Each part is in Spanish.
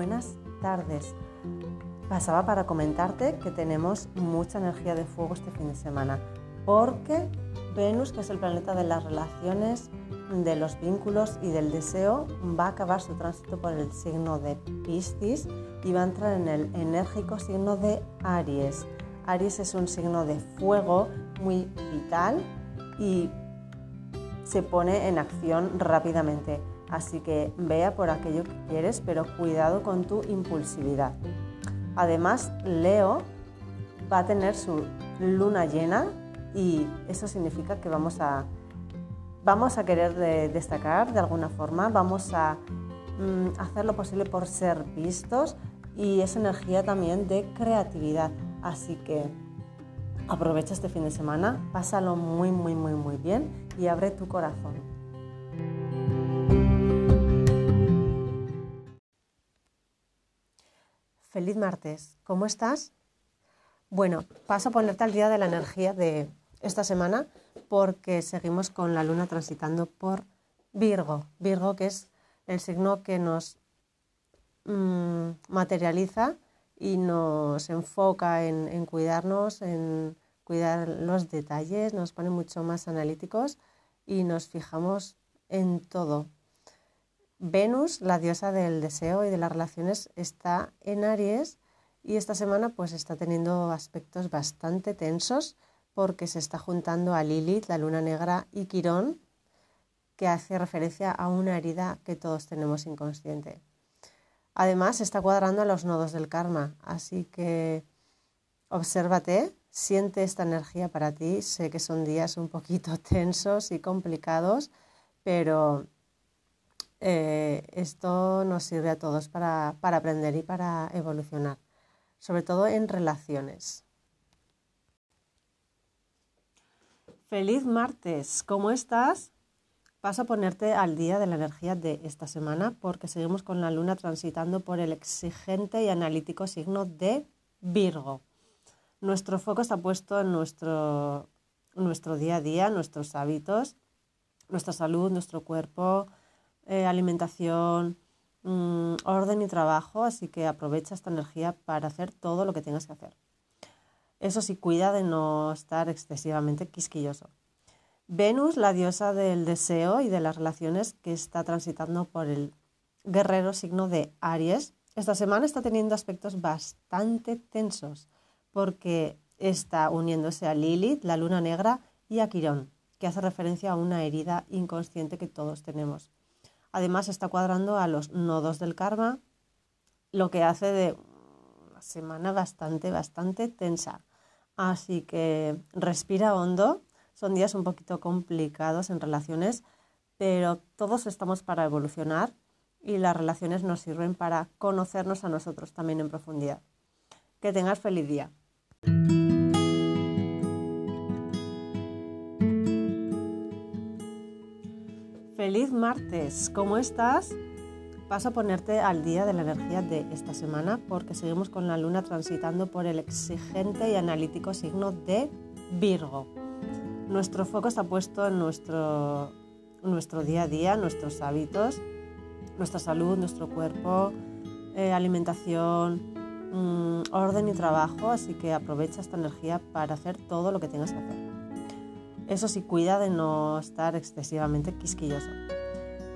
buenas tardes. Pasaba para comentarte que tenemos mucha energía de fuego este fin de semana, porque Venus, que es el planeta de las relaciones, de los vínculos y del deseo, va a acabar su tránsito por el signo de Piscis y va a entrar en el enérgico signo de Aries. Aries es un signo de fuego muy vital y se pone en acción rápidamente. Así que vea por aquello que quieres, pero cuidado con tu impulsividad. Además, Leo va a tener su luna llena y eso significa que vamos a, vamos a querer destacar de alguna forma, vamos a mm, hacer lo posible por ser vistos y es energía también de creatividad. Así que aprovecha este fin de semana, pásalo muy, muy, muy, muy bien y abre tu corazón. Feliz martes, ¿cómo estás? Bueno, paso a ponerte al día de la energía de esta semana porque seguimos con la luna transitando por Virgo. Virgo que es el signo que nos mm, materializa y nos enfoca en, cuidarnos, en cuidar los detalles, nos pone mucho más analíticos y nos fijamos en todo. Venus, la diosa del deseo y de las relaciones, está en Aries y esta semana pues está teniendo aspectos bastante tensos porque se está juntando a Lilith, la luna negra, y Quirón, que hace referencia a una herida que todos tenemos inconsciente. Además, está cuadrando a los nodos del karma, así que obsérvate, siente esta energía para ti. Sé que son días un poquito tensos y complicados, pero eh, esto nos sirve a todos para, para aprender y para evolucionar, sobre todo en relaciones. Feliz martes, ¿cómo estás? Paso a ponerte al día de la energía de esta semana porque seguimos con la luna transitando por el exigente y analítico signo de Virgo. Nuestro foco está puesto en nuestro, nuestro día a día, nuestros hábitos, nuestra salud, nuestro cuerpo, eh, alimentación, mm, orden y trabajo, así que aprovecha esta energía para hacer todo lo que tengas que hacer. Eso sí, cuida de no estar excesivamente quisquilloso. Venus, la diosa del deseo y de las relaciones que está transitando por el guerrero signo de Aries, esta semana está teniendo aspectos bastante tensos porque está uniéndose a Lilith, la luna negra, y a Quirón, que hace referencia a una herida inconsciente que todos tenemos. Además está cuadrando a los nodos del karma, lo que hace de una semana bastante, bastante tensa. Así que respira hondo son días un poquito complicados en relaciones, pero todos estamos para evolucionar y las relaciones nos sirven para conocernos a nosotros también en profundidad. Que tengas feliz día. Feliz martes, ¿cómo estás? Paso a ponerte al día de la energía de esta semana porque seguimos con la luna transitando por el exigente y analítico signo de Virgo. Nuestro foco está puesto en nuestro, nuestro día a día, nuestros hábitos, nuestra salud, nuestro cuerpo, eh, alimentación, mm, orden y trabajo, así que aprovecha esta energía para hacer todo lo que tengas que hacer. Eso sí, cuida de no estar excesivamente quisquilloso.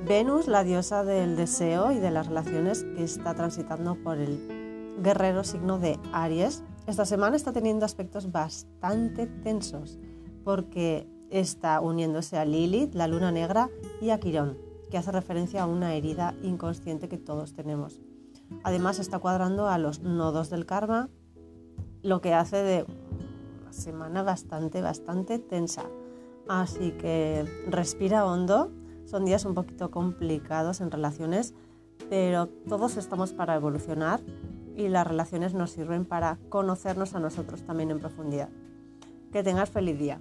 Venus, la diosa del deseo y de las relaciones que está transitando por el guerrero signo de Aries, esta semana está teniendo aspectos bastante tensos porque está uniéndose a Lilith, la luna negra, y a Quirón, que hace referencia a una herida inconsciente que todos tenemos. Además está cuadrando a los nodos del karma, lo que hace de una semana bastante, bastante tensa. Así que respira hondo, son días un poquito complicados en relaciones, pero todos estamos para evolucionar y las relaciones nos sirven para conocernos a nosotros también en profundidad. Que tengas feliz día.